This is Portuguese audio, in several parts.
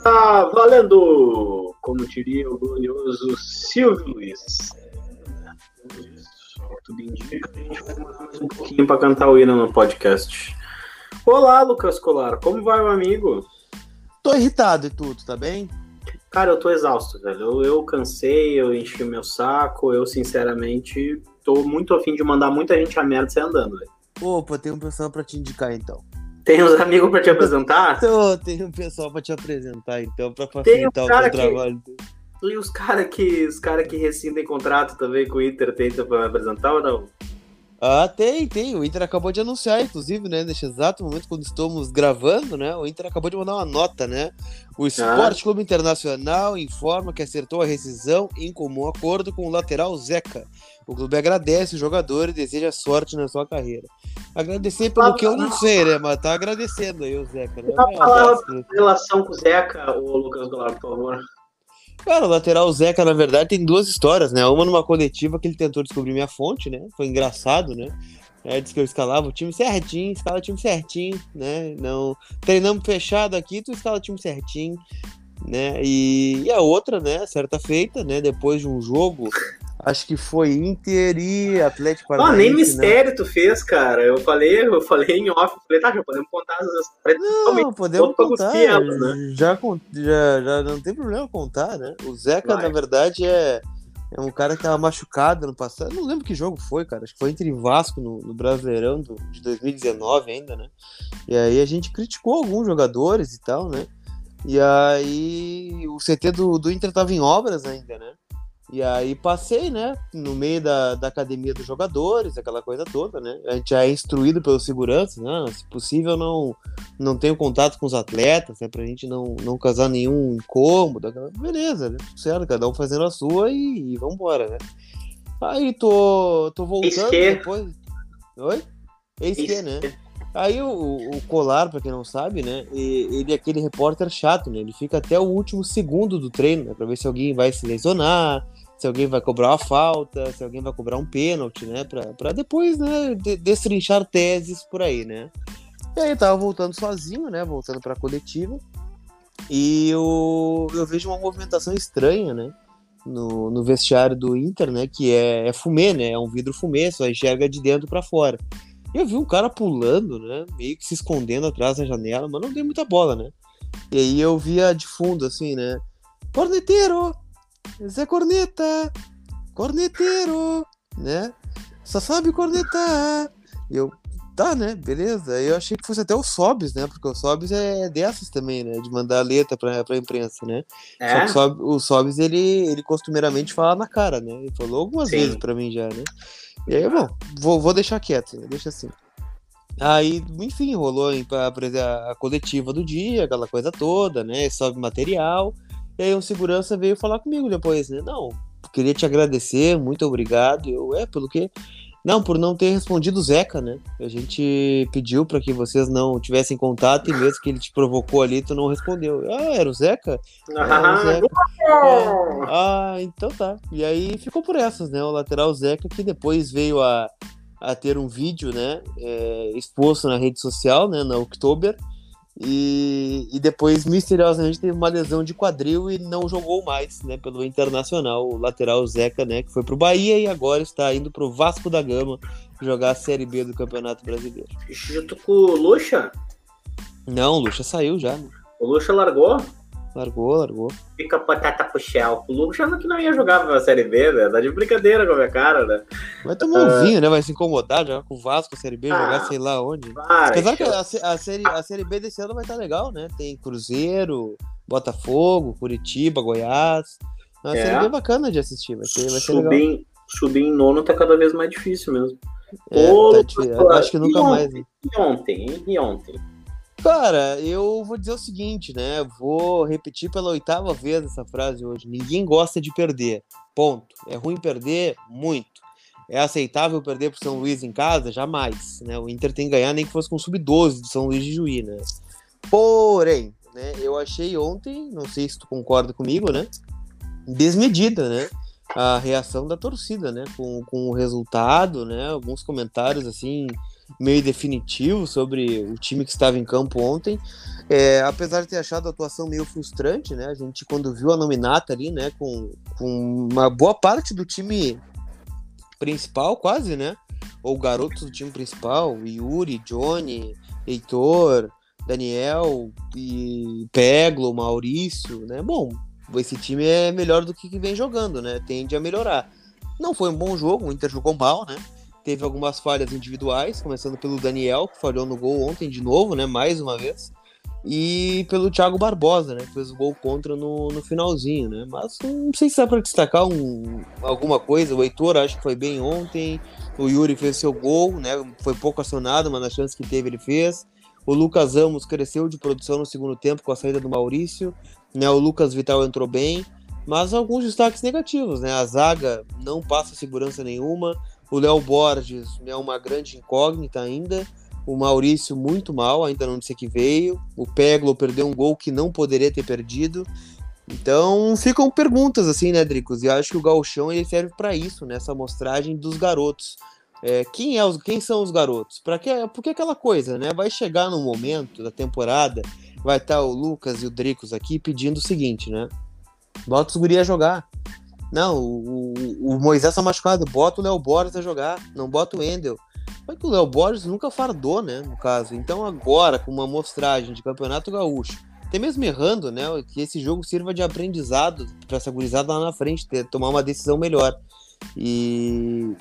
Está valendo, como diria o glorioso Silvio Luiz. Tudo indica, a gente vai mais um pouquinho para cantar o hino no podcast. Olá, Lucas Colar, como vai, meu amigo? Tô irritado e tudo, tá bem? Cara, eu tô exausto, velho. Eu, eu cansei, eu enchi o meu saco, eu sinceramente tô muito afim de mandar muita gente a merda sair andando, velho. Opa, tem um pessoal pra te indicar então. Tem uns amigos pra te apresentar? Tô, tem um pessoal pra te apresentar então, pra facilitar o teu trabalho. E os caras que, os cara que rescindem contrato também com o Inter tentam pra me apresentar ou não? Ah, tem, tem. O Inter acabou de anunciar, inclusive, né? Neste exato momento, quando estamos gravando, né? O Inter acabou de mandar uma nota, né? O Esporte ah. Clube Internacional informa que acertou a rescisão em comum acordo com o lateral Zeca. O clube agradece o jogador e deseja sorte na sua carreira. Agradecer pelo que eu não sei, né? Mas tá agradecendo aí o Zeca, né? Falar relação com o Zeca, o Lucas Goulart, por favor. Cara, o lateral Zeca, na verdade, tem duas histórias, né? Uma numa coletiva que ele tentou descobrir minha fonte, né? Foi engraçado, né? É, disse que eu escalava o time certinho, escala o time certinho, né? Não treinamos fechado aqui, tu escala o time certinho, né? E, e a outra, né? Certa feita, né? Depois de um jogo Acho que foi Inter e Atlético Paranaense. Ah, nem né? mistério né? tu fez, cara. Eu falei, eu falei em off, falei, tá, já podemos contar as Não, podemos contar. Elas, né? já, já, já não tem problema contar, né? O Zeca, Vai. na verdade, é, é um cara que tava machucado no passado. Não lembro que jogo foi, cara. Acho que foi entre Vasco no, no Brasileirão do, de 2019 ainda, né? E aí a gente criticou alguns jogadores e tal, né? E aí o CT do, do Inter tava em obras ainda, né? E aí passei, né, no meio da, da academia dos jogadores, aquela coisa toda, né? A gente é instruído pelos seguranças, né? Se possível, não, não tenho contato com os atletas, né? Pra gente não, não causar nenhum incômodo. Beleza, né? Certo, cada um fazendo a sua e, e vambora, né? Aí tô, tô voltando depois. Oi? Eis que, né? Aí o, o Colar, para quem não sabe, né? Ele é aquele repórter chato, né? Ele fica até o último segundo do treino, né? Pra ver se alguém vai se lesionar, se alguém vai cobrar uma falta, se alguém vai cobrar um pênalti, né? Pra, depois, né, de, destrinchar teses por aí, né? E aí tava voltando sozinho, né? Voltando pra coletiva. E eu, eu vejo uma movimentação estranha, né? No, no vestiário do Inter, né? Que é, é fumê, né? É um vidro fumê, só enxerga de dentro para fora. E eu vi um cara pulando, né? Meio que se escondendo atrás da janela, mas não dei muita bola, né? E aí eu via de fundo, assim, né? Corneteiro! Zé Corneta, corneteiro, né? Só sabe cornetar. E eu, tá, né? Beleza. Eu achei que fosse até o Sobs, né? Porque o Sobs é dessas também, né? De mandar a letra pra, pra imprensa, né? É? Só que o Sobs, ele, ele costumeiramente fala na cara, né? Ele falou algumas Sim. vezes pra mim já, né? E aí, bom, vou, vou deixar quieto, né? deixa assim. Aí, enfim, rolou a, a coletiva do dia, aquela coisa toda, né? Sobe material. E aí um segurança veio falar comigo depois, né? Não, queria te agradecer, muito obrigado. Eu, é, pelo quê? Não, por não ter respondido o Zeca, né? A gente pediu para que vocês não tivessem contato e mesmo que ele te provocou ali, tu não respondeu. Ah, era o Zeca? Ah, o Zeca. É. Ah, então tá. E aí ficou por essas, né? O lateral Zeca que depois veio a, a ter um vídeo, né? É, exposto na rede social, né? Na October e, e depois, misteriosamente, teve uma lesão de quadril e não jogou mais, né, pelo Internacional, o lateral Zeca, né, que foi pro Bahia e agora está indo pro Vasco da Gama jogar a Série B do Campeonato Brasileiro. Junto com o Lucha? Não, o Lucha saiu já. Né? O Lucha largou? Largou, largou. Fica batata pro Shell. O Lucas achando que não ia jogar pra Série B, né? Tá de brincadeira com a minha cara, né? Vai tomar um uh... vinho, né? Vai se incomodar, jogar com o Vasco, a Série B, ah, jogar sei lá onde. Para, Apesar que a, a, série, a Série B desse ano vai estar tá legal, né? Tem Cruzeiro, Botafogo, Curitiba, Goiás. É uma é. série bem bacana de assistir, vai ser, vai ser subir, legal. Subir em nono tá cada vez mais difícil mesmo. É, Pô, tá Acho que nunca mais. Né? E ontem, e ontem? Cara, eu vou dizer o seguinte, né? Vou repetir pela oitava vez essa frase hoje. Ninguém gosta de perder. Ponto. É ruim perder? Muito. É aceitável perder pro São Luís em casa? Jamais. Né? O Inter tem que ganhar nem que fosse com sub-12 de São Luís de Juí, né? Porém, né, eu achei ontem, não sei se tu concorda comigo, né? Desmedida, né? A reação da torcida, né? Com, com o resultado, né? Alguns comentários assim meio definitivo sobre o time que estava em campo ontem. É, apesar de ter achado a atuação meio frustrante, né? A gente, quando viu a nominata ali, né, com, com uma boa parte do time principal, quase, né? Ou garotos do time principal, Yuri, Johnny, Heitor, Daniel e Peglo, Maurício, né? Bom, esse time é melhor do que vem jogando, né? Tende a melhorar. Não foi um bom jogo, o Inter jogou mal, né? Teve algumas falhas individuais, começando pelo Daniel, que falhou no gol ontem de novo, né? Mais uma vez e pelo Thiago Barbosa, né? Que fez o gol contra no, no finalzinho, né? Mas não sei se dá para destacar um, alguma coisa. O Heitor acho que foi bem ontem. O Yuri fez seu gol, né? Foi pouco acionado, mas na chance que teve ele fez. O Lucas Amos cresceu de produção no segundo tempo com a saída do Maurício. Né? O Lucas Vital entrou bem. Mas alguns destaques negativos, né? A zaga não passa segurança nenhuma. O Léo Borges é uma grande incógnita ainda. O Maurício muito mal, ainda não disse que veio. O Peglo perdeu um gol que não poderia ter perdido. Então ficam perguntas assim, né, Dricos? E eu acho que o Galchão ele serve para isso, nessa amostragem dos garotos. É, quem, é os, quem são os garotos? Para que, porque aquela coisa, né? Vai chegar no momento da temporada, vai estar tá o Lucas e o Dricos aqui pedindo o seguinte, né? Bota os guri a jogar. Não, o, o, o Moisés tá machucado, bota o Léo Borges a jogar, não bota o Endel. Só que o Léo Borges nunca fardou, né? No caso. Então agora, com uma amostragem de campeonato gaúcho, até mesmo errando, né? Que esse jogo sirva de aprendizado para essa gurizada lá na frente, ter, tomar uma decisão melhor. E.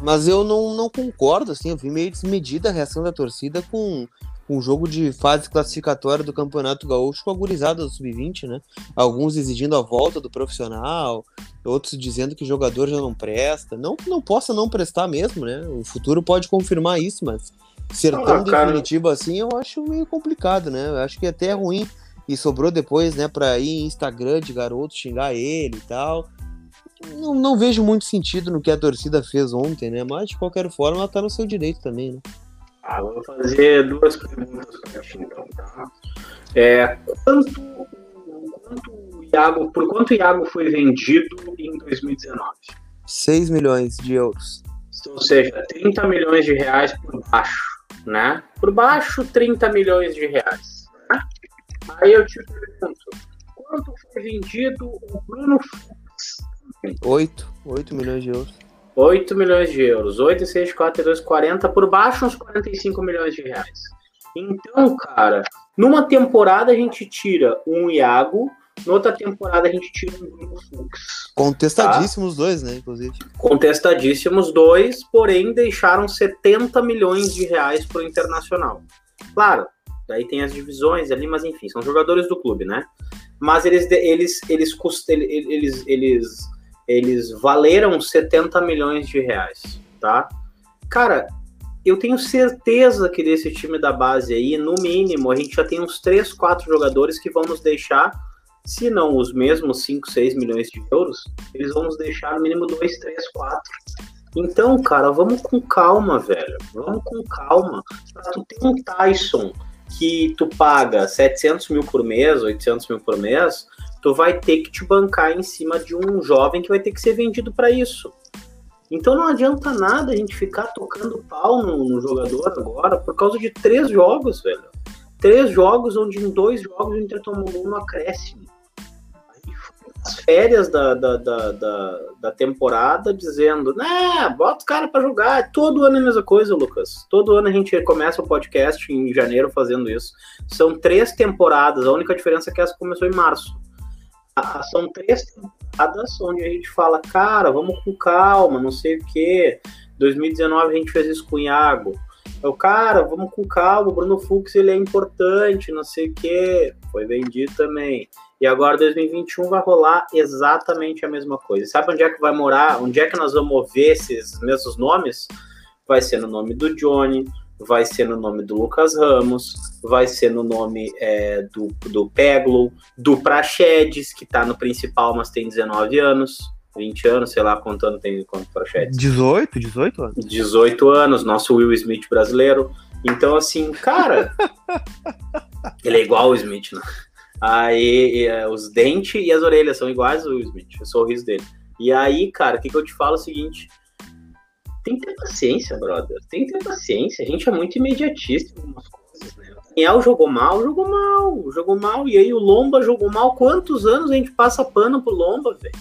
Mas eu não, não concordo, assim, eu vi meio desmedida a reação da torcida com um jogo de fase classificatória do Campeonato Gaúcho com a gurizada do Sub-20, né? Alguns exigindo a volta do profissional, outros dizendo que o jogador já não presta. Não que não possa não prestar mesmo, né? O futuro pode confirmar isso, mas ser ah, tão cara... definitivo assim eu acho meio complicado, né? Eu acho que é até é ruim. E sobrou depois, né, pra ir em Instagram de garoto xingar ele e tal. Não, não vejo muito sentido no que a torcida fez ontem, né? Mas de qualquer forma ela tá no seu direito também, né? Ah, vou fazer duas perguntas para ti, então, tá? É, quanto, quanto Iago, por quanto o Iago foi vendido em 2019? 6 milhões de euros. Ou seja, 30 milhões de reais por baixo, né? Por baixo, 30 milhões de reais. Né? Aí eu te pergunto, quanto foi vendido o Bruno Fux? 8, 8 milhões de euros. 8 milhões de euros. 8, 6, 4, 2, 40. Por baixo, uns 45 milhões de reais. Então, cara, numa temporada a gente tira um Iago, noutra temporada a gente tira um Bruno Fux. Contestadíssimos tá? dois, né, inclusive. Contestadíssimos dois, porém deixaram 70 milhões de reais pro Internacional. Claro, daí tem as divisões ali, mas enfim, são jogadores do clube, né? Mas eles, eles, eles, eles, eles, eles eles valeram 70 milhões de reais, tá? Cara, eu tenho certeza que desse time da base aí, no mínimo, a gente já tem uns 3, 4 jogadores que vão nos deixar, se não os mesmos 5, 6 milhões de euros, eles vão nos deixar no mínimo 2, 3, 4. Então, cara, vamos com calma, velho. Vamos com calma. Tu tem um Tyson que tu paga 700 mil por mês, 800 mil por mês, tu vai ter que te bancar em cima de um jovem que vai ter que ser vendido para isso. Então não adianta nada a gente ficar tocando pau no, no, jogador agora por causa de três jogos, velho. Três jogos onde em dois jogos o Inter tomou um acréscimo. As férias da, da, da, da, da temporada dizendo, né, bota o cara para jogar. Todo ano é a mesma coisa, Lucas. Todo ano a gente começa o podcast em janeiro fazendo isso. São três temporadas, a única diferença é que essa começou em março são três temporadas onde a gente fala, cara, vamos com calma, não sei o quê. 2019 a gente fez isso com o Iago. Eu, cara, vamos com calma, o Bruno Fux ele é importante, não sei o quê. Foi vendido também. E agora 2021 vai rolar exatamente a mesma coisa. Sabe onde é que vai morar? Onde é que nós vamos ver esses mesmos nomes? Vai ser no nome do Johnny, vai ser no nome do Lucas Ramos, vai ser no nome é, do, do Peglo, do Prachedes, que tá no principal, mas tem 19 anos, 20 anos, sei lá ano tem quanto Prachedes. 18, 18 anos. 18 anos, nosso Will Smith brasileiro. Então, assim, cara, ele é igual o Smith, né? Aí, é, os dentes e as orelhas são iguais ao Will Smith, o sorriso dele. E aí, cara, o que, que eu te falo é o seguinte: tem que ter paciência, brother. Tem que ter paciência. A gente é muito imediatista em algumas coisas, né? O Daniel jogou mal, jogou mal, jogou mal. E aí o Lomba jogou mal. Quantos anos a gente passa pano pro Lomba, velho?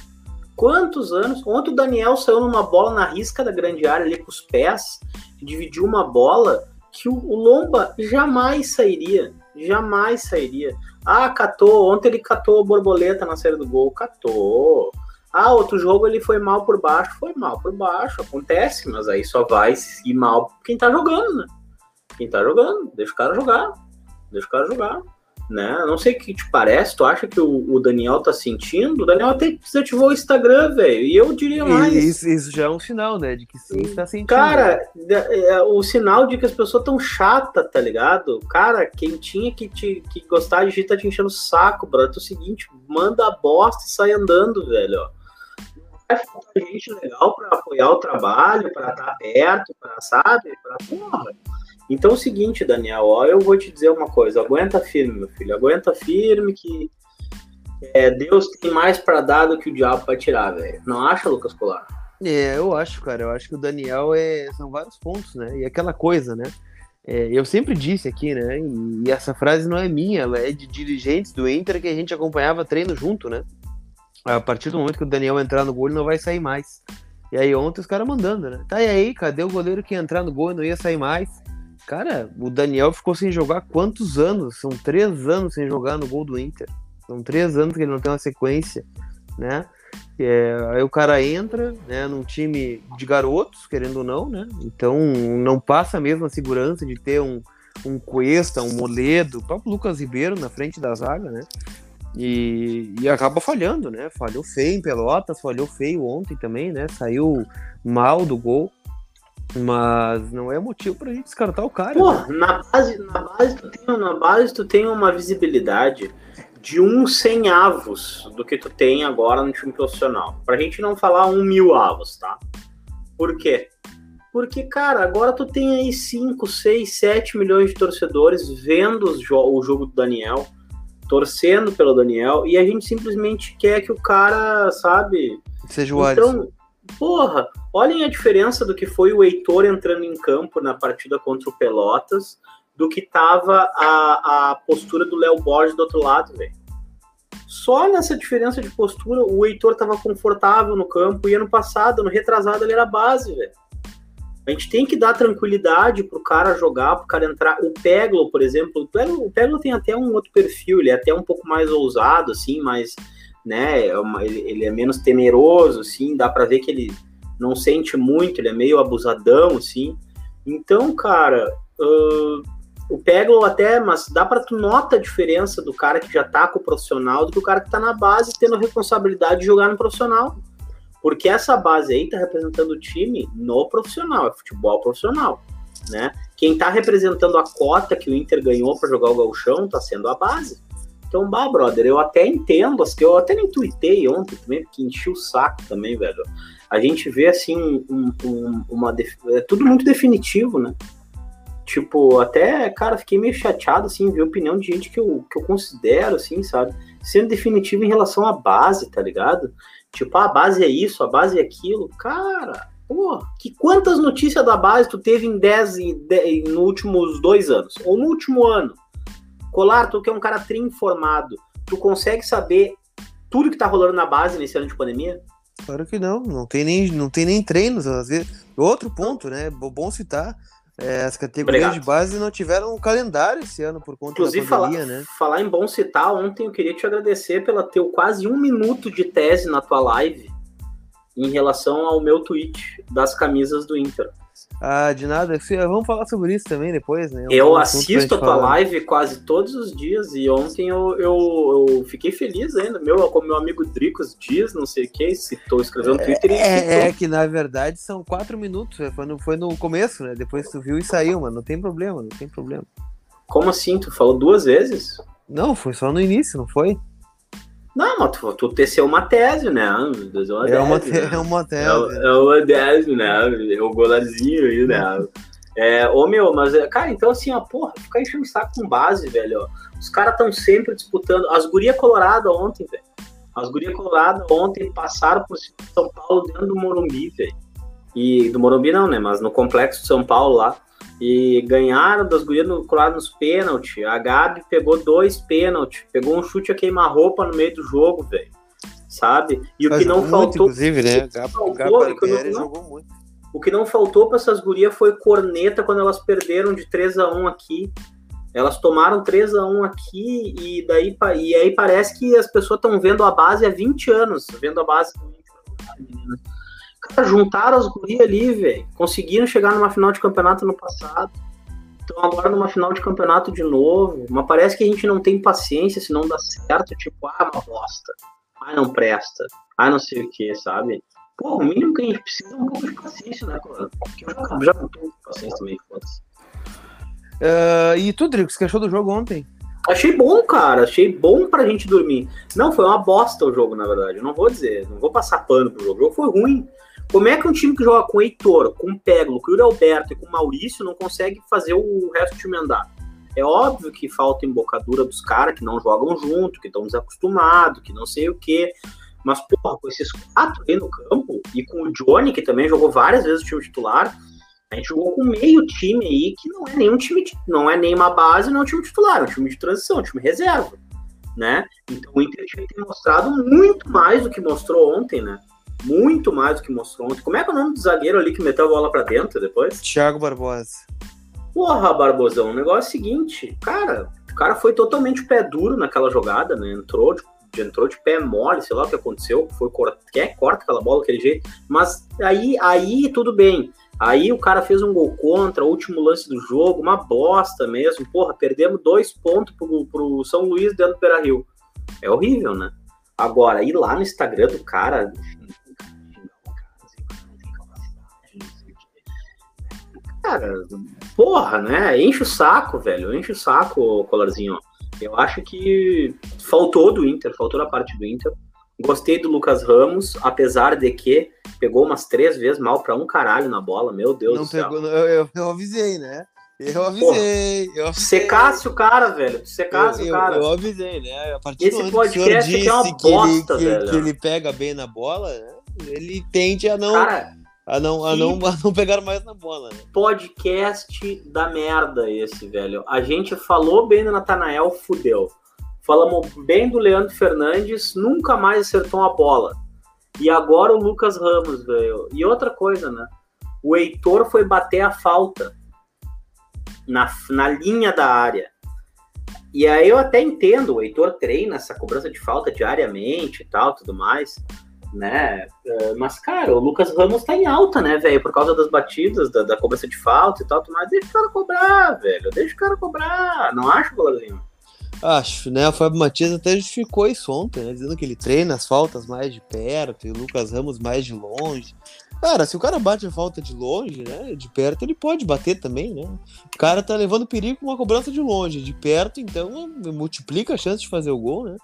Quantos anos? Ontem o Daniel saiu numa bola na risca da grande área ali com os pés, dividiu uma bola que o, Lomba jamais sairia. Jamais sairia. Ah, catou. Ontem ele catou a borboleta na série do gol. Catou. Ah, outro jogo ele foi mal por baixo. Foi mal por baixo. Acontece, mas aí só vai ir mal quem tá jogando, né? Quem tá jogando. Deixa o cara jogar. Deixa o cara jogar né? Não sei o que te parece, tu acha que o, o Daniel tá sentindo? O Daniel até desativou o Instagram, velho, e eu diria mais. Isso, isso, já é um sinal, né, de que sim, tá sentindo. Cara, é, o sinal de que as pessoas tão chatas, tá ligado? Cara, quem tinha que, te, que gostar de gente tá te enchendo o saco, brother. É o seguinte, manda a bosta e sai andando, velho, ó. Vai faltar gente legal pra apoiar o trabalho, pra estar tá perto, pra, sabe? Pra, porra então é o seguinte, Daniel, ó, eu vou te dizer uma coisa, aguenta firme, meu filho, aguenta firme que é, Deus tem mais para dar do que o diabo para tirar, velho. Não acha, Lucas Colar? É, eu acho, cara. Eu acho que o Daniel é. São vários pontos, né? E aquela coisa, né? É, eu sempre disse aqui, né? E, e, essa frase não é minha, ela é de dirigentes do Inter que a gente acompanhava treino junto, né? A partir do momento que o Daniel entrar no gol, ele não vai sair mais. E aí ontem os caras mandando, né? Tá e aí, cadê o goleiro que ia entrar no gol e não ia sair mais? Cara, o Daniel ficou sem jogar quantos anos? São três anos sem jogar no gol do Inter. São três anos que ele não tem uma sequência, né? É, aí o cara entra, né, num time de garotos, querendo ou não, né? Então não passa mesmo a segurança de ter um, um Cuesta, um Moledo, o próprio Lucas Ribeiro na frente da zaga, né? E, e acaba falhando, né? Falhou feio em Pelotas, falhou feio ontem também, né? Saiu mal do gol. Mas não é motivo pra gente descartar o cara. Pô, né? na base, na base, tu tem, na base tu tem uma visibilidade de um 100 avos do que tu tem agora no time profissional. Pra gente não falar um mil avos, tá? Por quê? Porque, cara, agora tu tem aí 5, 6, 7 milhões de torcedores vendo o jogo do Daniel, torcendo pelo Daniel, e a gente simplesmente quer que o cara, sabe? Seja o então, Alisson. Porra, olhem a diferença do que foi o Heitor entrando em campo na partida contra o Pelotas, do que tava a, a postura do Léo Borges do outro lado, velho. Só nessa diferença de postura, o Heitor tava confortável no campo, e ano passado, no retrasado, ele era base, velho. A gente tem que dar tranquilidade pro cara jogar, pro cara entrar. O Peglo, por exemplo, o Peglo, tem até um outro perfil, ele é até um pouco mais ousado, assim, mais né? É ele, ele, é menos temeroso, assim, dá para ver que ele não sente muito, ele é meio abusadão, assim. Então, cara, uh, o Peglo até, mas dá para tu nota a diferença do cara que já tá com o profissional do que o cara que tá na base tendo a responsabilidade de jogar no profissional. Porque essa base aí tá representando o time no profissional, é futebol profissional, né? Quem tá representando a cota que o Inter ganhou para jogar o Galchão tá sendo a base. Então, bah, brother, eu até entendo, assim, eu até nem tuitei ontem também, porque enchi o saco também, velho. A gente vê, assim, um, um, uma... É tudo muito definitivo, né? Tipo, até, cara, fiquei meio chateado, assim, ver a opinião de gente que eu, que eu considero, assim, sabe? Sendo definitivo em relação à base, tá ligado? Tipo, ah, a base é isso, a base é aquilo. Cara, pô, que quantas notícias da base tu teve em 10, nos no últimos dois anos? Ou no último ano? Colar, tu que é um cara tri-informado, tu consegue saber tudo que tá rolando na base nesse ano de pandemia? Claro que não, não tem nem, não tem nem treinos, às vezes. Outro ponto, né? Bom citar. É, as categorias Obrigado. de base não tiveram um calendário esse ano por conta Inclusive, da pandemia, falar, né? Falar em bom citar, ontem eu queria te agradecer pela teu quase um minuto de tese na tua live em relação ao meu tweet das camisas do Inter. Ah, de nada. Vamos falar sobre isso também depois, né? É eu assisto a tua falar. live quase todos os dias e ontem eu, eu, eu, fiquei feliz ainda. Meu, como meu amigo Dricos diz, não sei o que, citou, escreveu no Twitter é, é, que na verdade são quatro minutos. É, foi no, foi no começo, né? Depois tu viu e saiu, mano. Não tem problema, não tem problema. Como assim? Tu falou duas vezes? Não, foi só no início, não foi? Não, mas tu, tu teceu uma tese, né? É uma, é uma, te, né? é uma tese. É, é, uma tese, né? É o golarzinho aí, né? É, ô meu, mas, é, cara, então assim, ó, porra, ficar enchendo o saco com base, velho, ó. Os caras estão sempre disputando. As gurias coloradas ontem, velho. As gurias coloradas ontem passaram por São Paulo dentro do Morumbi, velho. E do Morumbi não, né? Mas no Complexo de São Paulo lá. E ganharam das gurias no Colorado nos pênaltis. A Gabi pegou dois pênaltis. Pegou um chute a queimar-roupa no meio do jogo, velho. Sabe? E o que não muito, faltou. Inclusive, né? O Gabi jogou muito. O que não faltou para essas gurias foi corneta quando elas perderam de 3 a 1 aqui. Elas tomaram 3 a 1 aqui e daí e aí parece que as pessoas estão vendo a base há 20 anos, vendo a base Cara, juntaram as gurias ali, velho. Conseguiram chegar numa final de campeonato no passado. Então agora numa final de campeonato de novo. Mas parece que a gente não tem paciência se não dá certo. Tipo, ah, uma bosta. Ah, não presta. Ah, não sei o que, sabe? Pô, o mínimo que a gente precisa é um pouco de paciência, né, cara? Porque eu já, já não tenho paciência também, foda-se. Uh, e tu, Drico, você achou do jogo ontem? Achei bom, cara. Achei bom pra gente dormir. Não, foi uma bosta o jogo, na verdade. Eu não vou dizer, não vou passar pano pro jogo. O jogo foi ruim. Como é que um time que joga com Heitor, com Peglo, com o Alberto e com Maurício não consegue fazer o resto do time andar? É óbvio que falta embocadura dos caras que não jogam junto, que estão desacostumados, que não sei o quê. Mas, porra, com esses quatro aí no campo, e com o Johnny, que também jogou várias vezes o time titular, a gente jogou com meio time aí que não é nenhum time, não é nem uma base, não é um time titular, é um time de transição, um time reserva, né? Então o Inter tinha mostrado muito mais do que mostrou ontem, né? Muito mais do que mostrou ontem. Como é que é o nome do zagueiro ali que meteu a bola para dentro depois? Thiago Barbosa. Porra, Barbosão, o negócio é o seguinte, cara, o cara foi totalmente pé duro naquela jogada, né? Entrou de entrou de pé mole, sei lá o que aconteceu, foi corta, quer corta aquela bola daquele jeito, mas aí, aí tudo bem. Aí o cara fez um gol contra, último lance do jogo, uma bosta mesmo. Porra, perdemos dois pontos pro, pro São Luís dentro do Beira Rio. É horrível, né? Agora, ir lá no Instagram do cara. Cara, porra, né? Enche o saco, velho. Enche o saco, colarzinho. Eu acho que faltou do Inter, faltou da parte do Inter. Gostei do Lucas Ramos, apesar de que pegou umas três vezes mal para um caralho na bola, meu Deus não do céu. Pegou, eu, eu, avisei, né? Eu avisei, eu avisei. Secasse o cara, velho. Secasse eu, o cara. Eu, avisei, né? A partir Esse do podcast aqui é uma bosta, que ele, velho. Que ele pega bem na bola, né? Ele tende a não. Cara, a não, a não, a não pegar mais na bola. Né? Podcast da merda esse, velho. A gente falou bem do Natanael, fudeu. Falamos bem do Leandro Fernandes, nunca mais acertou uma bola. E agora o Lucas Ramos, velho. E outra coisa, né? O Heitor foi bater a falta na, na linha da área. E aí eu até entendo, o Heitor treina essa cobrança de falta diariamente e tal, tudo mais, né? É, mas, cara, o Lucas Ramos tá em alta, né, velho? Por causa das batidas, da, da, cobrança de falta e tal, mais. Deixa o cara cobrar, velho. Deixa o cara cobrar. Não acho, Bolazinho? Acho, né? O Fábio Matias até justificou isso ontem, né? Dizendo que ele treina as faltas mais de perto e o Lucas Ramos mais de longe. Cara, se o cara bate a falta de longe, né? De perto, ele pode bater também, né? O cara tá levando perigo com uma cobrança de longe. De perto, então, multiplica a chance de fazer o gol, né?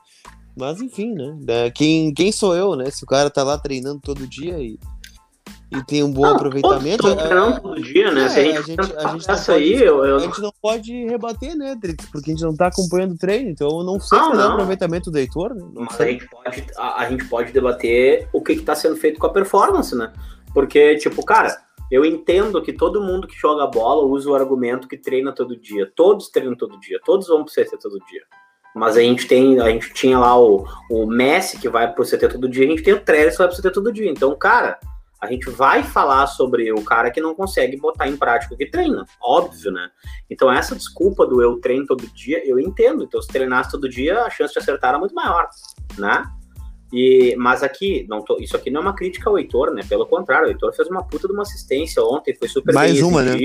Mas enfim, né? Quem, quem sou eu, né? Se o cara tá lá treinando todo dia e e tem um bom não, aproveitamento. Todos é, todo dia, né? É, Se a gente, a gente, a gente essa aí, eu, eu... a gente não pode rebater, né, Drix? Porque a gente não tá acompanhando o treino, então eu não sei qual é o aproveitamento do Heitor, né? Não Mas a gente, pode, a, a, gente pode debater o que, que tá sendo feito com a performance, né? Porque, tipo, cara, eu entendo que todo mundo que joga bola usa o argumento que treina todo dia. Todos treinam todo dia, todos vão pro CT todo dia. Mas a gente tem, a gente tinha lá o, o Messi que vai pro CT todo dia, a gente tem o Trellis que vai pro CT todo dia. Então, cara a gente vai falar sobre o cara que não consegue botar em prática o que treina, óbvio, né? Então, essa desculpa do eu treino todo dia, eu entendo. Então, se treinasse todo dia, a chance de acertar era muito maior, né? E, mas aqui, não tô, isso aqui não é uma crítica ao Heitor, né? Pelo contrário, o Heitor fez uma puta de uma assistência ontem, foi super Mais bem uma, né?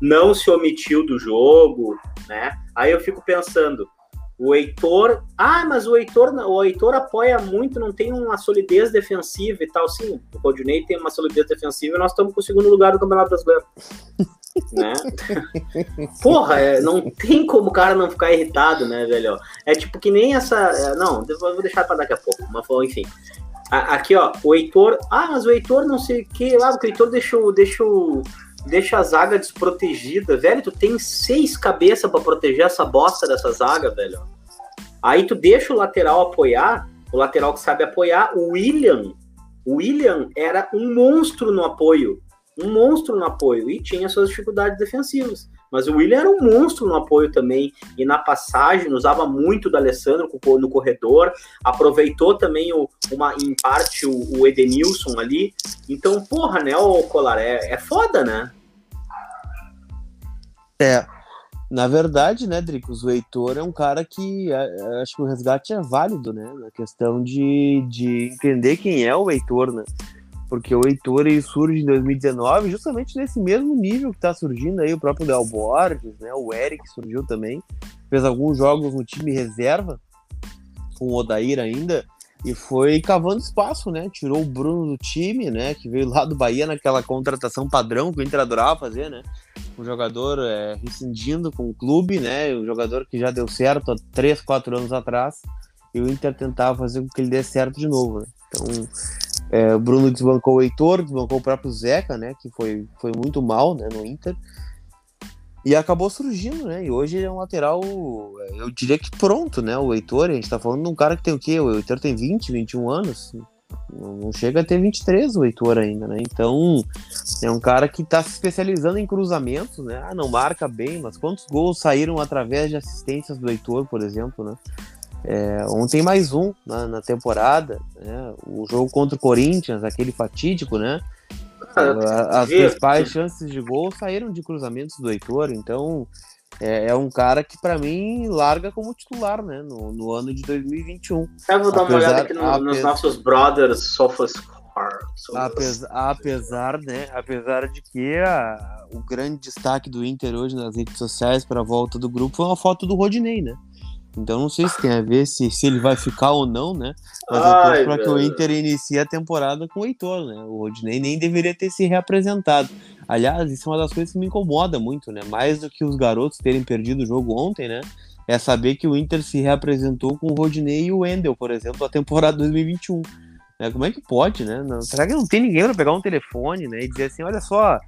não se omitiu do jogo, né? Aí eu fico pensando, o Heitor, ah, mas o Heitor, o Heitor apoia muito, não tem uma solidez defensiva e tal. Sim, o Rodinei tem uma solidez defensiva e nós estamos com o segundo lugar do Campeonato Brasileiro. né? Porra, é, não tem como o cara não ficar irritado, né, velho? É tipo que nem essa. É, não, eu vou deixar para daqui a pouco. Mas enfim. aqui, ó, o Heitor. Ah, mas o Heitor não sei o que. Ah, o Heitor deixou, deixou deixa a zaga desprotegida. Velho, tu tem seis cabeças para proteger essa bosta dessa zaga, velho. Aí tu deixa o lateral apoiar, o lateral que sabe apoiar, o William. O William era um monstro no apoio. um monstro no apoio e tinha suas dificuldades defensivas. Mas o William era um monstro no apoio também e na passagem usava muito do Alessandro no corredor, aproveitou também o, uma, em parte o, o Edenilson ali. Então, porra, né, o Colar, é, é foda, né? É. Na verdade, né, Dricos, o Heitor é um cara que é, é, acho que o resgate é válido, né? Na questão de, de entender quem é o Heitor, né? Porque o Heitor ele surge em 2019 justamente nesse mesmo nível que está surgindo aí o próprio Del Borges, né? O Eric surgiu também, fez alguns jogos no time reserva com o Odair ainda e foi cavando espaço, né? Tirou o Bruno do time, né? Que veio lá do Bahia naquela contratação padrão que o Inter adorava fazer, né? O jogador é, rescindindo com o clube, né? O jogador que já deu certo há 3, 4 anos atrás e o Inter tentava fazer com que ele desse certo de novo, né? Então, é, o Bruno desbancou o Heitor, desbancou o próprio Zeca, né? Que foi, foi muito mal né, no Inter. E acabou surgindo, né? E hoje é um lateral, eu diria que pronto, né? O Heitor, a gente tá falando de um cara que tem o quê? O Heitor tem 20, 21 anos. Não chega a ter 23 o Heitor ainda, né? Então, é um cara que tá se especializando em cruzamentos, né? Ah, não marca bem, mas quantos gols saíram através de assistências do Heitor, por exemplo, né? É, ontem mais um na, na temporada, né? o jogo contra o Corinthians, aquele fatídico, né? As principais chances de gol saíram de cruzamentos do Heitor, então é, é um cara que para mim larga como titular, né? No, no ano de 2021. Eu vou dar apesar, uma olhada aqui no, nos nossos brothers SofaScore. Apesar, apesar, né, apesar de que a, o grande destaque do Inter hoje nas redes sociais para a volta do grupo foi uma foto do Rodinei, né? Então não sei se tem a ver se, se ele vai ficar ou não, né? Mas eu torço para que o Inter inicie a temporada com o Heitor, né? O Rodinei nem deveria ter se reapresentado. Aliás, isso é uma das coisas que me incomoda muito, né? Mais do que os garotos terem perdido o jogo ontem, né? É saber que o Inter se reapresentou com o Rodinei e o Wendel, por exemplo, a temporada 2021. Né? Como é que pode, né? Não, será que não tem ninguém para pegar um telefone, né? E dizer assim, olha só,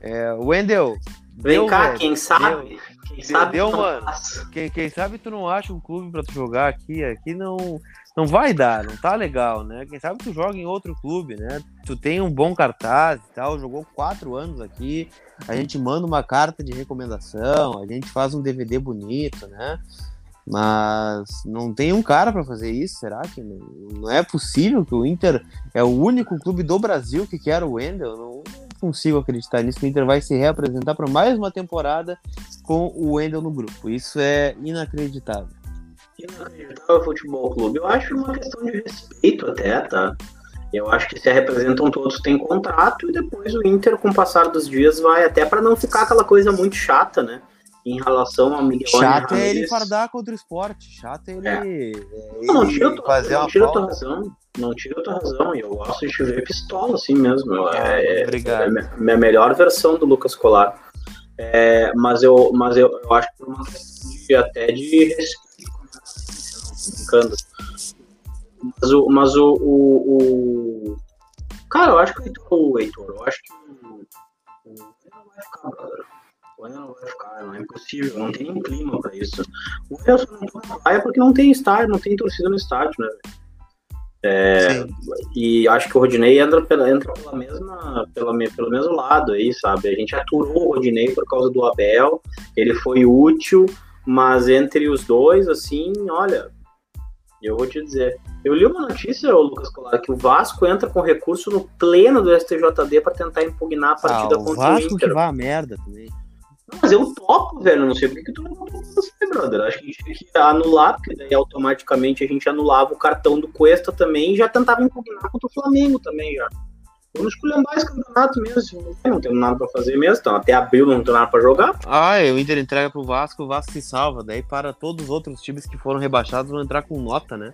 é, Wendel, Vem cá, quem sabe? Deu, quem sabe deu, mano. Quem, quem, sabe tu não acha um clube pra tu jogar aqui? Aqui não, não vai dar, não tá legal, né? Quem sabe tu joga em outro clube, né? Tu tem um bom cartaz e tal, jogou quatro anos aqui. A gente manda uma carta de recomendação, a gente faz um DVD bonito, né? Mas não tem um cara para fazer isso, será que não, não, é possível que o Inter é o único clube do Brasil que quer o Wendel? Não, consigo acreditar nisso, o Inter vai se reapresentar para mais uma temporada com o Wendel no grupo. Isso é inacreditável. Inacreditável futebol clube. Eu acho uma questão de respeito até, tá? Eu acho que se representam todos têm contrato e depois o Inter, com o passar dos dias, vai até para não ficar aquela coisa muito chata, né? Em relação ao Miguel Chato é ele fardar contra o esporte. Chato é ele. É. É não, não tira, fazer não tira a tua razão. Não tira a tua razão. Eu gosto de ver pistola assim mesmo. É, Obrigado. É, minha melhor versão do Lucas Colar. É, mas eu, mas eu, eu acho que por uma questão de, até de respeito. Mas o, mas o, o, o, Cara, eu acho que o Heitor, o Heitor eu acho que o, o Heitor não vai ficar, não é impossível, não tem nem clima pra isso. O Wilson não vai porque não tem estádio, não tem torcida no estádio, né? É, e acho que o Rodinei entra pela, entra pela mesma, pela, pelo mesmo lado aí, sabe? A gente aturou o Rodinei por causa do Abel, ele foi útil, mas entre os dois, assim, olha, eu vou te dizer. Eu li uma notícia, Lucas Colar, que o Vasco entra com recurso no pleno do STJD para tentar impugnar a partida ah, contra o Inter. O Vasco que vai a merda também. Mas eu topo, velho. Não sei por que tu não topou você, brother. Acho que a gente tinha que anular, porque daí automaticamente a gente anulava o cartão do Cuesta também e já tentava impugnar contra o Flamengo também já. Vamos esculhambar esse campeonato mesmo. Não temos nada pra fazer mesmo. Então, até abril não tem nada pra jogar. Ah, o Inter entrega pro Vasco, o Vasco se salva. Daí para todos os outros times que foram rebaixados vão entrar com nota, né?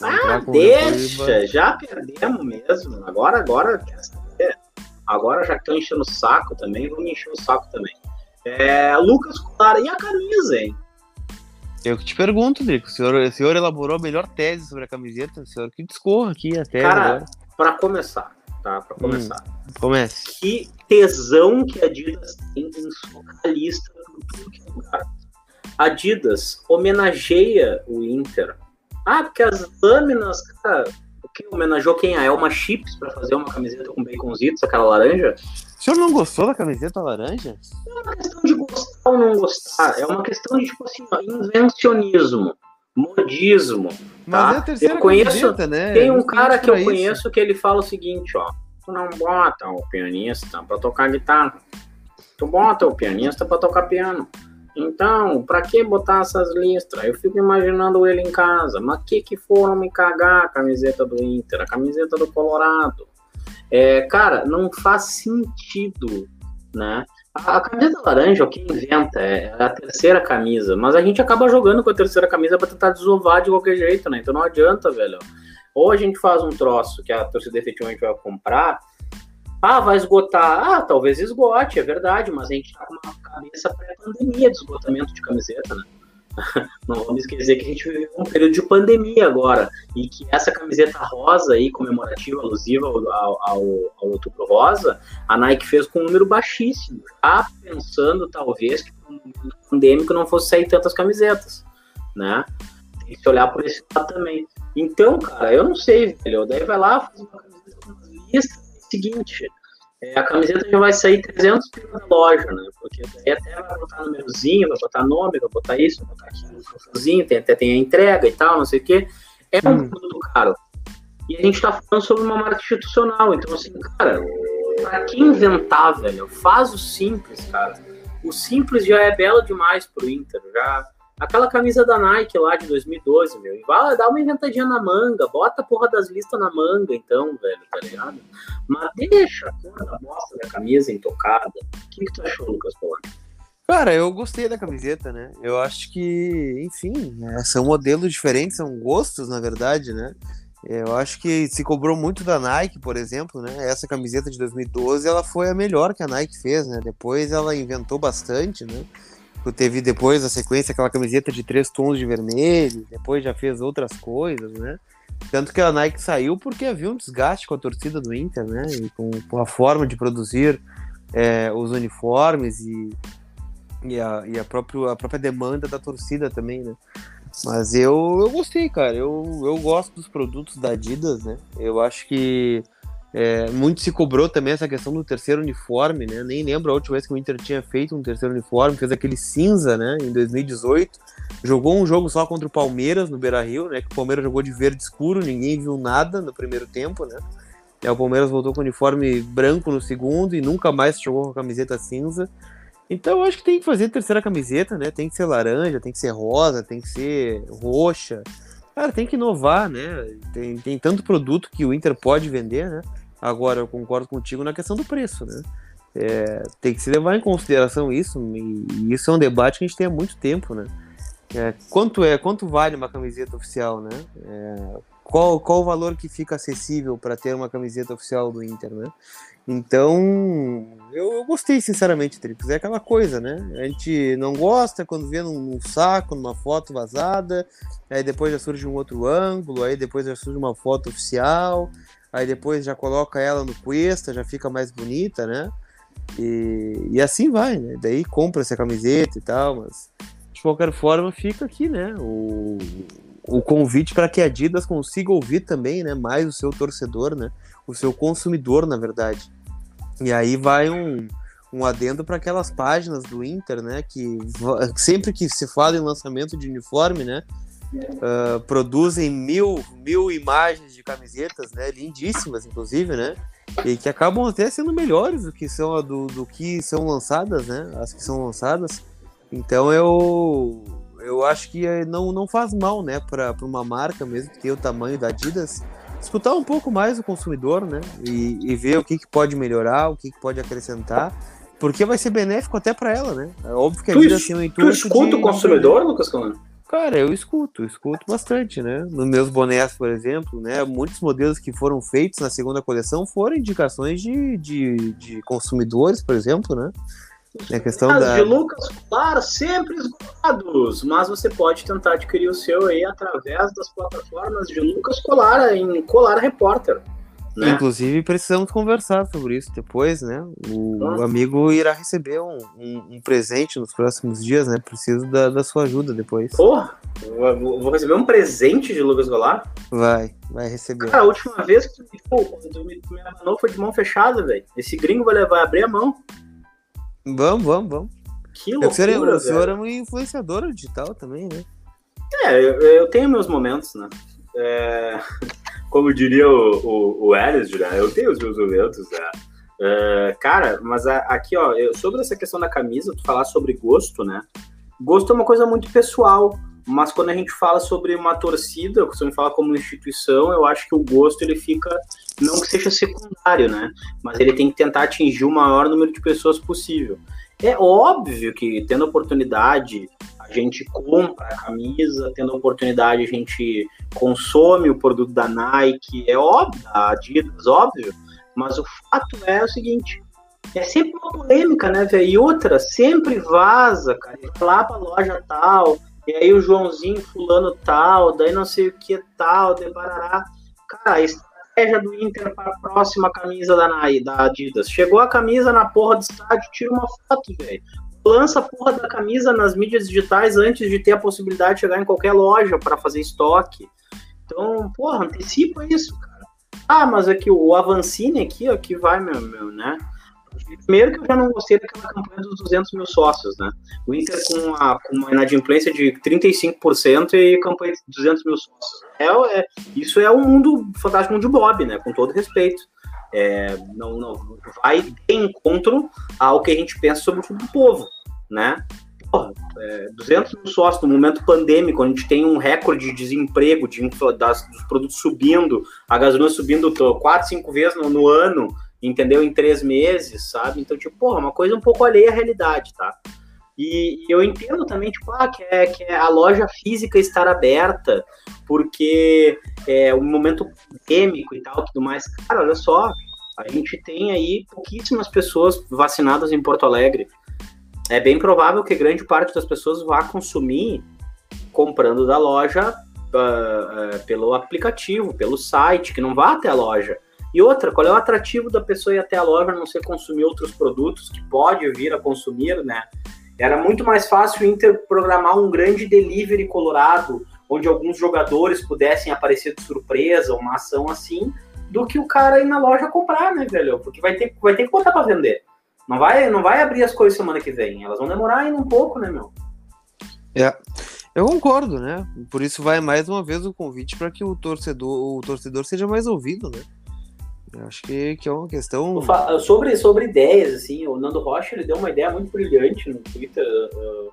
Vão ah, deixa. Já perdemos mesmo. Agora, agora, quer saber? Agora já estão enchendo o saco também. Vamos encher o saco também. É, Lucas Colar, e a camisa, hein? Eu que te pergunto, Drico. O senhor, o senhor elaborou a melhor tese sobre a camiseta. O senhor que discorra aqui até. Cara, para começar, tá? Para começar. Hum, comece. Que tesão que a Adidas tem em sua lista tudo que é lugar. Adidas homenageia o Inter. Ah, porque as lâminas, cara, o que homenageou quem? A Elma Chips para fazer uma camiseta com baconzitos, aquela laranja? O senhor não gostou da camiseta laranja? Não é uma questão de gostar ou não gostar. É uma questão de, tipo assim, invencionismo, modismo. Mas tá? é a terceira eu conheço, camiseta, né? Tem um cara que eu isso. conheço que ele fala o seguinte, ó. Tu não bota o pianista pra tocar guitarra. Tu bota o pianista pra tocar piano. Então, para que botar essas listras? Eu fico imaginando ele em casa. Mas que que foram me cagar a camiseta do Inter, a camiseta do Colorado? É, cara, não faz sentido, né? A, a camiseta laranja, o que inventa, é a terceira camisa, mas a gente acaba jogando com a terceira camisa para tentar desovar de qualquer jeito, né? Então não adianta, velho. Ou a gente faz um troço que a torcida efetivamente vai comprar, ah, vai esgotar. Ah, talvez esgote, é verdade, mas a gente tá com uma cabeça pré-pandemia de esgotamento de camiseta, né? Não vamos esquecer que a gente vive um período de pandemia agora e que essa camiseta rosa aí, comemorativa, alusiva ao, ao, ao, Outubro Rosa, a Nike fez com um número baixíssimo, já pensando talvez que no pandêmico não fosse sair tantas camisetas, né? Tem que olhar por esse lado também. Então, cara, eu não sei, velho. Daí vai lá, faz uma camiseta com uma lista, seguinte, é, a camiseta já vai sair 300 pila da loja, né? Porque daí até vai botar númerozinho, vai botar nome, vai botar isso, vai botar aquilo, tem, até tem a entrega e tal, não sei o quê. É um hum. produto caro. E a gente tá falando sobre uma marca institucional, então assim, cara, pra que inventar, velho? Faz o simples, cara. O simples já é belo demais pro Inter, já Aquela camisa da Nike lá de 2012, meu. Vai, dá uma inventadinha na manga, bota a porra das listas na manga, então, velho, tá ligado? Mas deixa a cor da bosta da camisa intocada. O que, que tu achou, Lucas Polar? Cara, eu gostei da camiseta, né? Eu acho que, enfim, né, são modelos diferentes, são gostos, na verdade, né? Eu acho que se cobrou muito da Nike, por exemplo, né? Essa camiseta de 2012, ela foi a melhor que a Nike fez, né? Depois ela inventou bastante, né? Teve depois a sequência aquela camiseta de três tons de vermelho, depois já fez outras coisas, né? Tanto que a Nike saiu porque havia um desgaste com a torcida do Inter, né? E com, com a forma de produzir é, os uniformes e, e, a, e a, própria, a própria demanda da torcida também, né? Mas eu, eu gostei, cara. Eu, eu gosto dos produtos da Adidas, né? Eu acho que é, muito se cobrou também essa questão do terceiro uniforme, né? Nem lembro a última vez que o Inter tinha feito um terceiro uniforme, fez aquele cinza, né? Em 2018. Jogou um jogo só contra o Palmeiras no Beira Rio, né? Que o Palmeiras jogou de verde escuro, ninguém viu nada no primeiro tempo, né? E o Palmeiras voltou com o uniforme branco no segundo e nunca mais jogou com a camiseta cinza. Então eu acho que tem que fazer terceira camiseta, né? Tem que ser laranja, tem que ser rosa, tem que ser roxa. Cara, tem que inovar, né? Tem, tem tanto produto que o Inter pode vender, né? Agora, eu concordo contigo na questão do preço, né? É, tem que se levar em consideração isso, e isso é um debate que a gente tem há muito tempo, né? É, quanto é, quanto vale uma camiseta oficial, né? É, qual, qual o valor que fica acessível para ter uma camiseta oficial do Inter, né? Então, eu, eu gostei, sinceramente, Trips. É aquela coisa, né? A gente não gosta quando vê num, num, saco, numa foto vazada, aí depois já surge um outro ângulo, aí depois já surge uma foto oficial, aí depois já coloca ela no Cuesta, já fica mais bonita, né? E, e assim vai, né? Daí compra essa camiseta e tal, mas de qualquer forma fica aqui, né? O, o convite para que a Adidas consiga ouvir também, né? Mais o seu torcedor, né? O seu consumidor, na verdade. E aí vai um, um adendo para aquelas páginas do Inter, né? Que sempre que se fala em lançamento de uniforme, né? Uh, produzem mil, mil imagens de camisetas, né? Lindíssimas, inclusive, né? E que acabam até sendo melhores do que são do, do que são lançadas, né? As que são lançadas. Então eu eu acho que não, não faz mal, né, para uma marca mesmo que tem o tamanho da Adidas, escutar um pouco mais o consumidor, né, e, e ver o que, que pode melhorar, o que, que pode acrescentar, porque vai ser benéfico até para ela, né. É óbvio que a Adidas tem um intuito. Tu escuta de... o consumidor, Lucas Colano? Cara, eu escuto, escuto bastante, né? Nos meus bonés, por exemplo, né? Muitos modelos que foram feitos na segunda coleção foram indicações de, de, de consumidores, por exemplo, né? A questão da... de Lucas Colar sempre esgotados, mas você pode tentar adquirir o seu aí através das plataformas de Lucas Colar em Colar Repórter. Né? Inclusive, precisamos conversar sobre isso depois, né? O, o amigo irá receber um, um, um, presente nos próximos dias, né? Preciso da, da sua ajuda depois. Porra, Vou receber um presente de Lucas Goulart? Vai, vai receber. Cara, a última vez que pô, quando tu me, me abanou foi de mão fechada, velho. Esse gringo vai levar, abrir a mão. Vamos, vamos, vamos. Que loucura, o senhor, é, o senhor é uma influenciadora digital também, né? É, eu, eu tenho meus momentos, né? É, como diria o, o, o né? eu tenho os meus momentos, né? É, cara, mas a, aqui, ó, eu, sobre essa questão da camisa, tu falar sobre gosto, né? Gosto é uma coisa muito pessoal, mas quando a gente fala sobre uma torcida, quando a gente fala como instituição, eu acho que o gosto ele fica, não que seja secundário, né? Mas ele tem que tentar atingir o maior número de pessoas possível. É óbvio que tendo oportunidade, a gente compra a camisa, tendo oportunidade, a gente consome o produto da Nike, é óbvio, a Adidas, óbvio, mas o fato é o seguinte, é sempre uma polêmica, né, velho? E outra, sempre vaza, cara. Lá pra loja tal, e aí o Joãozinho fulano tal, daí não sei o que tal, de barará. Cara, a estratégia do Inter para a próxima camisa da, da Adidas. Chegou a camisa na porra do estádio, tira uma foto, velho. Lança a porra da camisa nas mídias digitais antes de ter a possibilidade de chegar em qualquer loja para fazer estoque. Então, porra, antecipa isso, cara. Ah, mas aqui o Avancine aqui, ó, que vai, meu, meu, né? Primeiro que eu já não gostei daquela campanha dos 200 mil sócios, né? O Inter com, a, com uma inadimplência de 35% e campanha de 200 mil sócios. É, é, isso é um mundo fantástico de Bob, né? Com todo respeito. É, não, não vai de encontro ao que a gente pensa sobre o povo, né? Porra, é, 200 mil sócios no momento pandêmico, a gente tem um recorde de desemprego, de, das, dos produtos subindo, a gasolina subindo 4, 5 vezes no, no ano, entendeu? Em três meses, sabe? Então, tipo, porra, uma coisa um pouco alheia à realidade, tá? E, eu entendo também, tipo, ah, que, é, que é a loja física estar aberta, porque é um momento pandêmico e tal, tudo mais. Cara, olha só, a gente tem aí pouquíssimas pessoas vacinadas em Porto Alegre. É bem provável que grande parte das pessoas vá consumir comprando da loja uh, uh, pelo aplicativo, pelo site, que não vá até a loja. E outra, qual é o atrativo da pessoa ir até a loja não ser consumir outros produtos que pode vir a consumir, né? Era muito mais fácil o Inter programar um grande delivery colorado, onde alguns jogadores pudessem aparecer de surpresa, uma ação assim, do que o cara ir na loja comprar, né, velho? Porque vai ter, vai ter que botar para vender. Não vai, não vai abrir as coisas semana que vem. Elas vão demorar ainda um pouco, né, meu? É. Eu concordo, né? Por isso vai mais uma vez o convite para que o torcedor, o torcedor seja mais ouvido, né? Eu acho que, que é uma questão. Sobre, sobre ideias, assim, o Nando Rocha ele deu uma ideia muito brilhante no Twitter, uh,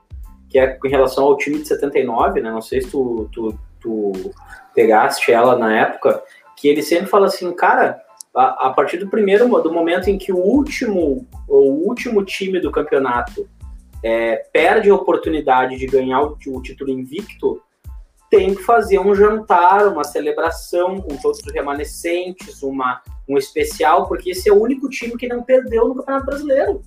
que é em relação ao time de 79, né? Não sei se tu, tu, tu pegaste ela na época, que ele sempre fala assim, cara, a, partir do primeiro do momento em que o último, o último time do campeonato é, perde a oportunidade de ganhar o, o título invicto, tem que fazer um jantar, uma celebração com todos os remanescentes, uma, um especial, porque esse é o único time que não perdeu no Campeonato Brasileiro.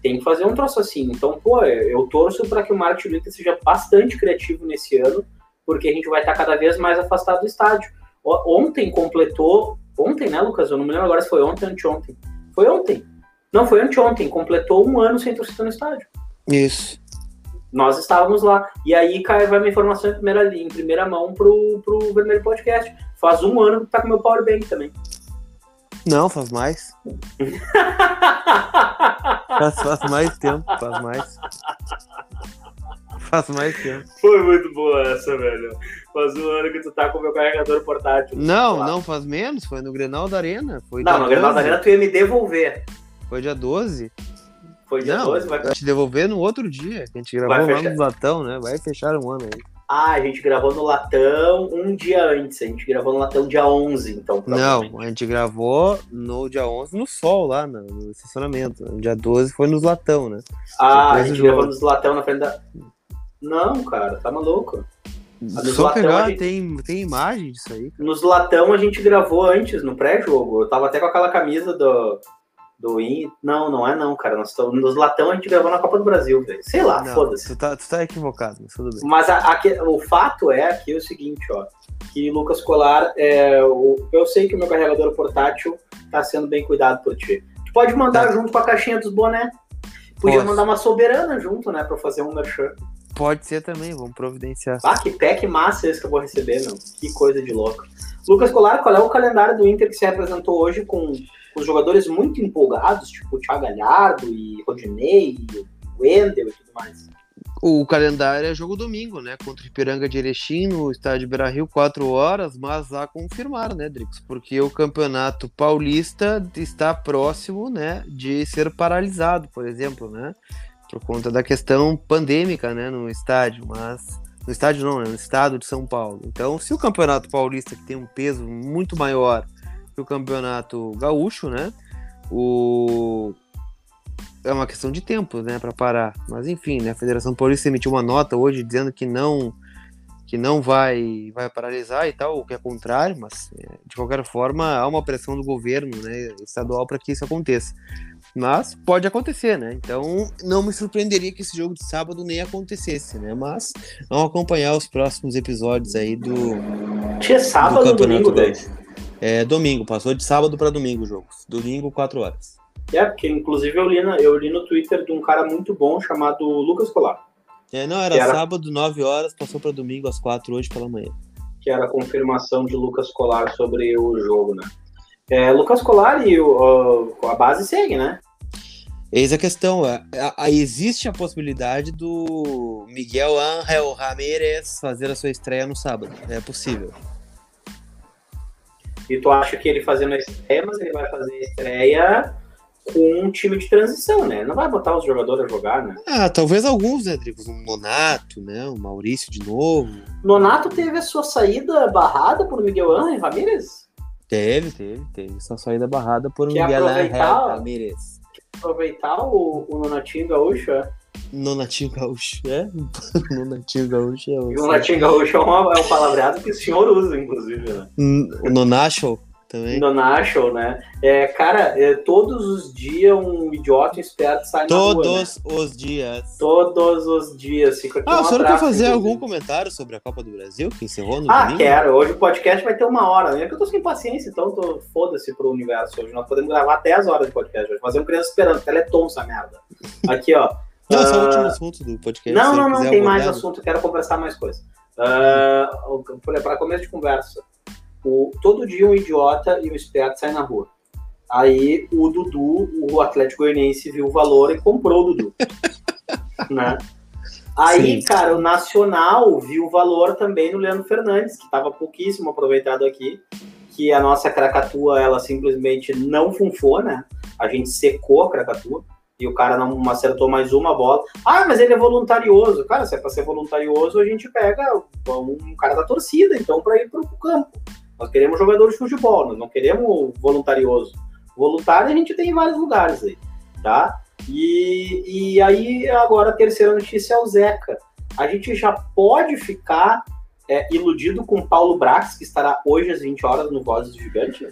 Tem que fazer um troço assim. Então, pô, eu torço para que o Martin Luther seja bastante criativo nesse ano, porque a gente vai estar cada vez mais afastado do estádio. Ontem completou, ontem, né, Lucas? Eu não me lembro agora se foi ontem ou anteontem. Foi ontem. Não, foi anteontem. Completou um ano sem torcida no estádio. Isso nós estávamos lá. E aí cai, vai uma informação em primeira, em primeira mão pro, pro Vermelho Podcast. Faz um ano que tá com meu Powerbank também. Não, faz mais. faz, faz mais tempo, faz mais. Faz mais tempo. Foi muito boa essa, velho. Faz um ano que tu tá com o meu carregador portátil. Não, lá. não, faz menos. Foi no Grenal da Arena. Foi não, no Grenal da Arena tu ia me devolver. Foi dia 12. Foi dia não, 12, vai vai te devolver no outro dia. A gente gravou lá no Latão, né? Vai fechar um ano aí. Ah, a gente gravou no Latão um dia antes. A gente gravou no Latão dia 11, então. Não, a gente gravou no dia 11 no sol lá, no, no estacionamento. No dia 12 foi nos Latão, né? Ah, a gente gravou nos Latão na frente da. Não, cara, tá maluco. Só Latão, pegar, gente... tem, tem imagem disso aí. Cara. Nos Latão a gente gravou antes, no pré-jogo. Eu tava até com aquela camisa do, do In. Não, não é não, cara. Nós estamos nos latão a gente gravou na Copa do Brasil, velho. Sei lá, foda-se. Tu tá, tu tá equivocado, mas tudo bem. Mas a, a, o fato é aqui o seguinte, ó. Que Lucas Colar, é, o, eu sei que o meu carregador portátil tá sendo bem cuidado por ti. Tu pode mandar tá. junto com a caixinha dos boné. Podia mandar uma soberana junto, né? Pra fazer um merchan. Pode ser também, vamos providenciar. Ah, que pack massa esse que eu vou receber, meu. Que coisa de louco. Lucas Colar, qual é o calendário do Inter que se apresentou hoje com os jogadores muito empolgados, tipo o Thiago Galhardo e Rodinei, e Wendel e tudo mais? O calendário é jogo domingo, né? Contra o Ipiranga de Erechim, no estádio Beira-Rio, 4 horas, mas a confirmar, né, Drix? Porque o campeonato paulista está próximo, né, de ser paralisado, por exemplo, né? Por conta da questão pandêmica, né, no estádio, mas... No estádio não, né, no estado de São Paulo. Então, se o campeonato paulista, que tem um peso muito maior que o campeonato gaúcho, né? O, é uma questão de tempo, né, para parar. Mas enfim, né, a Federação Paulista emitiu uma nota hoje dizendo que não que não vai vai paralisar e tal, o que é contrário, mas é, de qualquer forma há uma pressão do governo, né, estadual para que isso aconteça. Mas pode acontecer, né? Então não me surpreenderia que esse jogo de sábado nem acontecesse, né? Mas vamos acompanhar os próximos episódios aí do. Tinha sábado ou domingo, velho? É domingo, passou de sábado para domingo o jogo. Domingo, 4 horas. É, porque inclusive eu li, na, eu li no Twitter de um cara muito bom chamado Lucas Colar. É, não, era, era... sábado, 9 horas, passou para domingo às 4 hoje pela manhã. Que era a confirmação de Lucas Colar sobre o jogo, né? É, Lucas Colar e o, a base segue, né? Eis a questão. É, a, a, existe a possibilidade do Miguel Ángel Ramírez fazer a sua estreia no sábado. É possível. E tu acha que ele fazendo a estreia, mas ele vai fazer a estreia com um time de transição, né? Não vai botar os jogadores a jogar, né? Ah, talvez alguns, né, Drigo? Um Nonato, né? O Maurício de novo. Nonato teve a sua saída barrada por Miguel Ángel Ramírez? Teve, teve, teve. Sua saída barrada por Quer Miguel Ángel Ramírez. Aproveitar o, o Nonatinho Gaúcho, é? Nonatinho Gaúcho, é? Nonatinho Gaúcho é o. Nonatinho Gaúcho é, uma, é um palavreado que o senhor usa, inclusive, né? O Nonacho? também. No Nashville, né? É, cara, é, todos os dias um idiota esperto sai todos na rua, Todos né? os dias. Todos os dias. Fica aqui ah, o senhor quer fazer algum comentário sobre a Copa do Brasil, que encerrou no Ah, domingo? quero. Hoje o podcast vai ter uma hora, né? É que eu tô sem paciência, então tô foda-se pro universo hoje. Nós podemos gravar 10 horas de podcast hoje. Fazer um criança esperando, teleton essa merda. Aqui, ó. Não, uh... só o ah, último assunto do podcast. Não, não, não, tem abordar. mais assunto, quero conversar mais coisa. Uh, para começo de conversa, o, todo dia um idiota e um esperto saem na rua. Aí o Dudu, o Atlético Goianiense, viu o valor e comprou o Dudu. né? Aí, Sim. cara, o Nacional viu o valor também no Leandro Fernandes, que estava pouquíssimo aproveitado aqui, que a nossa Cracatua, ela simplesmente não funfou, né? A gente secou a Cracatua e o cara não acertou mais uma bola. Ah, mas ele é voluntarioso. Cara, se é para ser voluntarioso, a gente pega um cara da torcida, então, para ir para o campo. Nós queremos jogadores de futebol, nós não queremos voluntarioso. Voluntário a gente tem em vários lugares aí, tá? E, e aí, agora a terceira notícia é o Zeca. A gente já pode ficar é, iludido com Paulo Brax, que estará hoje às 20 horas no Vozes do Gigante?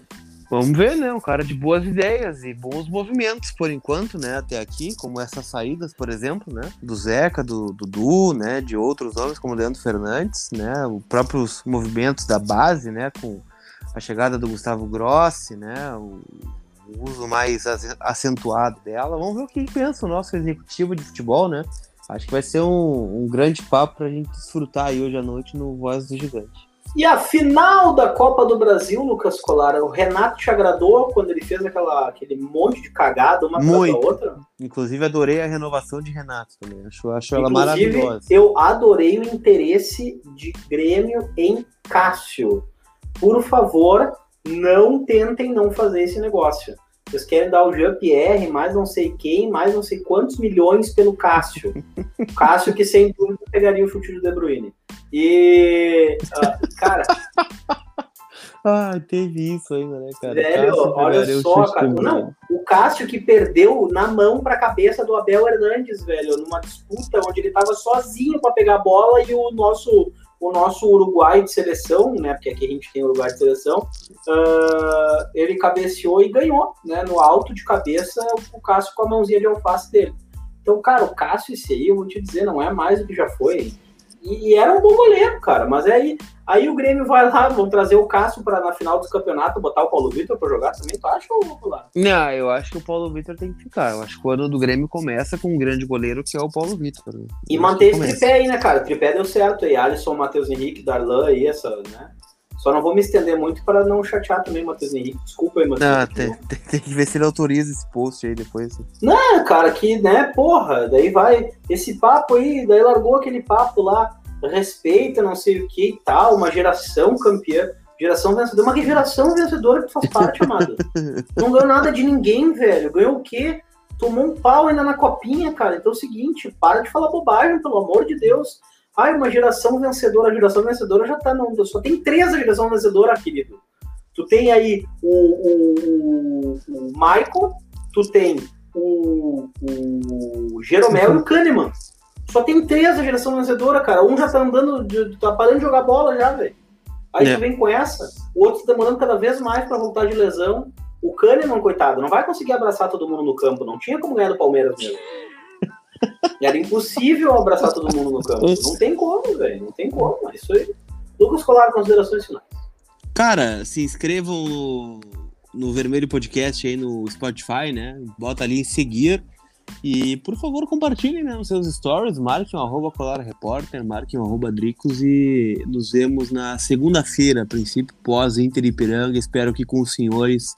Vamos ver, né? Um cara de boas ideias e bons movimentos por enquanto, né? Até aqui, como essas saídas, por exemplo, né? Do Zeca, do Dudu, né? De outros homens como Leandro Fernandes, né? Os próprios movimentos da base, né? Com a chegada do Gustavo Grossi, né? O, o uso mais acentuado dela. Vamos ver o que pensa o nosso executivo de futebol, né? Acho que vai ser um, um grande papo para a gente desfrutar aí hoje à noite no Voz do Gigante. E a final da Copa do Brasil, Lucas Colar, o Renato te agradou quando ele fez aquela, aquele monte de cagada uma Muito. da outra? Inclusive, adorei a renovação de Renato também. Acho, acho ela maravilhosa. Eu adorei o interesse de Grêmio em Cássio. Por favor, não tentem não fazer esse negócio. Vocês querem dar o Jean-Pierre, mais não sei quem, mais não sei quantos milhões pelo Cássio. Cássio que sem dúvida pegaria o chute do De Bruyne. E, uh, cara. ah, teve isso ainda, né, cara? Velho, olha só, cara. Não, o Cássio que perdeu na mão pra cabeça do Abel Hernandes, velho, numa disputa onde ele tava sozinho para pegar a bola e o nosso o nosso Uruguai de seleção, né? Porque aqui a gente tem Uruguai de seleção, uh, ele cabeceou e ganhou, né? No alto de cabeça, o Cássio com a mãozinha de alface dele. Então, cara, o Cássio, esse aí, eu vou te dizer, não é mais do que já foi. E era um bom goleiro, cara. Mas aí, aí o Grêmio vai lá, vão trazer o Cássio para na final do campeonato botar o Paulo Vitor para jogar também. Tu acha ou lá? Não, eu acho que o Paulo Vitor tem que ficar. Eu acho que o ano do Grêmio começa com um grande goleiro que é o Paulo Vitor. E manter esse tripé aí, né, cara? O tripé deu certo aí. Alisson, Matheus Henrique, Darlan aí, essa, né? Só não vou me estender muito para não chatear também o Matheus Henrique. Desculpa aí, Matheus. Não, tem, tem, tem, que ver se ele autoriza esse post aí depois. Não, cara, que, né, porra, daí vai. Esse papo aí, daí largou aquele papo lá, respeita, não sei o que e tal, uma geração campeã. Geração vencedora, uma geração vencedora que tu faz parte, amado. Não ganhou nada de ninguém, velho. Ganhou o quê? Tomou um pau ainda na copinha, cara. Então é o seguinte, para de falar bobagem, pelo amor de Deus. Ai, uma geração vencedora, a geração vencedora já tá não, só tem três a geração vencedora, querido. Tu tem aí o, o, o Michael, tu tem o, o Jeromel e o Kahneman. Só tem três a geração vencedora, cara. Um já tá andando, tá parando de jogar bola já, velho. Aí é. tu vem com essa, o outro tá demorando cada vez mais para voltar de lesão. O Kahneman, coitado, não vai conseguir abraçar todo mundo no campo, não tinha como ganhar do Palmeiras mesmo. Era impossível abraçar todo mundo no campo. Não tem como, velho. Não tem como. Isso aí. Lucas Colar, considerações finais. Cara, se inscrevam no, no Vermelho Podcast aí no Spotify, né? Bota ali em seguir. E, por favor, compartilhem né, os seus stories, marquem o arroba Colar Repórter, marquem o arroba Dricos e nos vemos na segunda-feira, a princípio pós Inter Ipiranga. Espero que com os senhores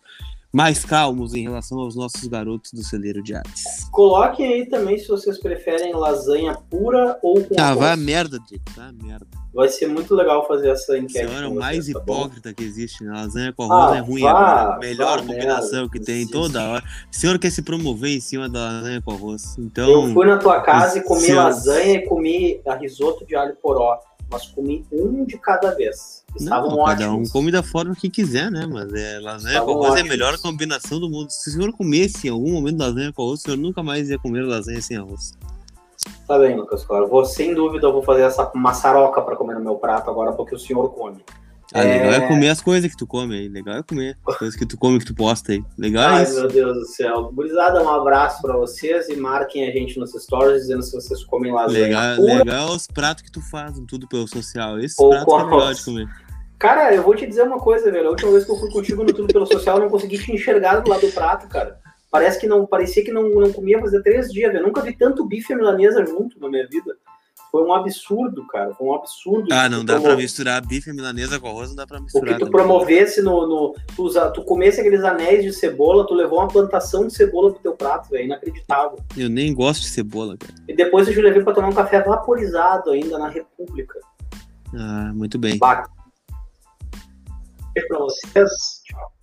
mais calmos em relação aos nossos garotos do celeiro de artes. Coloquem aí também se vocês preferem lasanha pura ou com Ah, arroz. vai a merda, Diego, vai a merda. Vai ser muito legal fazer essa enquete. Senhora, é o mais tá hipócrita bom? que existe, né? Lasanha com arroz ah, é ruim, vá, é a melhor combinação merda, que tem toda hora. O senhor quer se promover em cima da lasanha com arroz. Então, eu fui na tua casa e comi senhor... lasanha e comi risoto de alho poró mas comi um de cada vez. Estavam não, ótimos. Cada um come da forma que quiser, né? Mas é, lasanha com arroz é a melhor combinação do mundo. Se o senhor comesse em algum momento lasanha com arroz, o senhor nunca mais ia comer lasanha sem arroz. Tá bem, Lucas Claro. Vou, sem dúvida, eu vou fazer essa maçaroca para comer no meu prato agora, porque o senhor come. Ah, é... legal é comer as coisas que tu come aí. Legal é comer as coisas que tu come que tu posta aí. Legal é Ai, é isso. meu Deus do céu. Gurizada, um abraço pra vocês e marquem a gente nos stories dizendo se vocês comem lasanha. Legal, pura. legal os pratos que tu faz, tudo pelo social. Esse prato é legal de comer. Cara, eu vou te dizer uma coisa, velho. A última vez que eu fui contigo no Tudo Pelo Social, eu não consegui te enxergar do lado do prato, cara. Parece que não, parecia que não, não comia fazer três dias, velho. Nunca vi tanto bife milanesa junto na minha vida. Foi um absurdo, cara. Foi um absurdo. Ah, não dá pra misturar bife milanesa com arroz, não dá pra misturar. O que tu promovesse no. no tu, usa, tu comesse aqueles anéis de cebola, tu levou uma plantação de cebola pro teu prato, velho. Inacreditável. Eu nem gosto de cebola, cara. E depois eu te levei pra tomar um café vaporizado ainda na República. Ah, muito bem. Bacana. Pra vocês. Tchau.